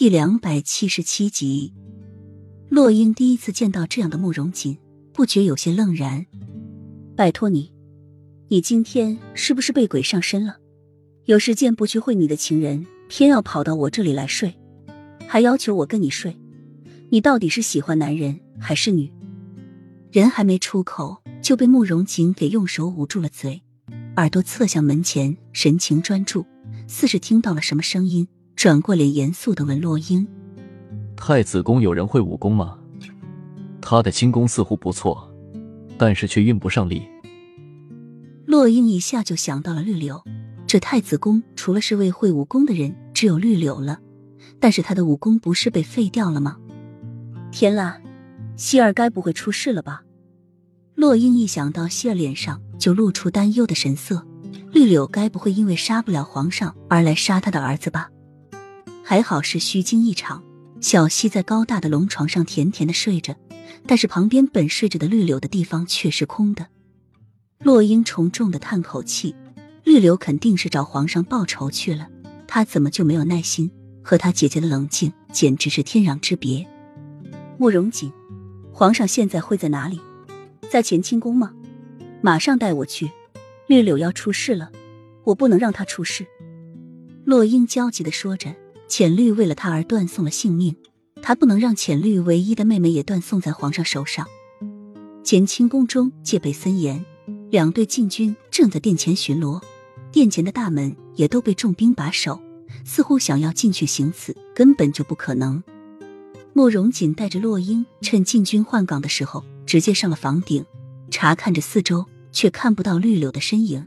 第两百七十七集，洛英第一次见到这样的慕容锦，不觉有些愣然。拜托你，你今天是不是被鬼上身了？有时间不去会你的情人，偏要跑到我这里来睡，还要求我跟你睡，你到底是喜欢男人还是女？人还没出口，就被慕容锦给用手捂住了嘴，耳朵侧向门前，神情专注，似是听到了什么声音。转过脸，严肃的问洛英：“太子宫有人会武功吗？他的轻功似乎不错，但是却运不上力。”洛英一下就想到了绿柳，这太子宫除了是位会武功的人，只有绿柳了。但是他的武功不是被废掉了吗？天啦，希儿该不会出事了吧？洛英一想到希儿脸上就露出担忧的神色，绿柳该不会因为杀不了皇上而来杀他的儿子吧？还好是虚惊一场，小溪在高大的龙床上甜甜的睡着，但是旁边本睡着的绿柳的地方却是空的。洛英重重的叹口气，绿柳肯定是找皇上报仇去了，他怎么就没有耐心？和他姐姐的冷静简直是天壤之别。慕容锦，皇上现在会在哪里？在乾清宫吗？马上带我去，绿柳要出事了，我不能让他出事。洛英焦急的说着。浅绿为了他而断送了性命，他不能让浅绿唯一的妹妹也断送在皇上手上。乾清宫中戒备森严，两队禁军正在殿前巡逻，殿前的大门也都被重兵把守，似乎想要进去行刺根本就不可能。慕容锦带着洛英趁禁军换岗的时候，直接上了房顶，查看着四周，却看不到绿柳的身影。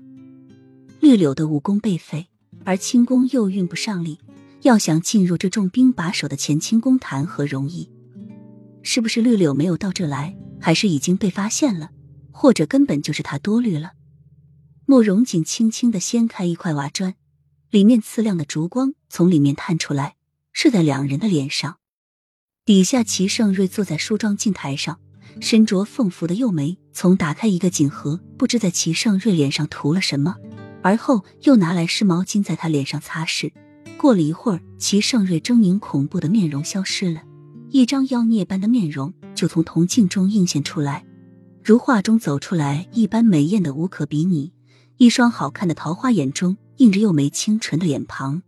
绿柳的武功被废，而轻功又运不上力。要想进入这重兵把守的乾清宫，谈何容易？是不是绿柳没有到这来，还是已经被发现了，或者根本就是他多虑了？慕容锦轻轻的掀开一块瓦砖，里面刺亮的烛光从里面探出来，射在两人的脸上。底下齐盛瑞坐在梳妆镜台上，身着凤服的幼梅从打开一个锦盒，不知在齐盛瑞脸上涂了什么，而后又拿来湿毛巾在他脸上擦拭。过了一会儿，齐盛瑞狰狞恐怖的面容消失了，一张妖孽般的面容就从铜镜中映现出来，如画中走出来一般美艳的无可比拟。一双好看的桃花眼中映着又美清纯的脸庞。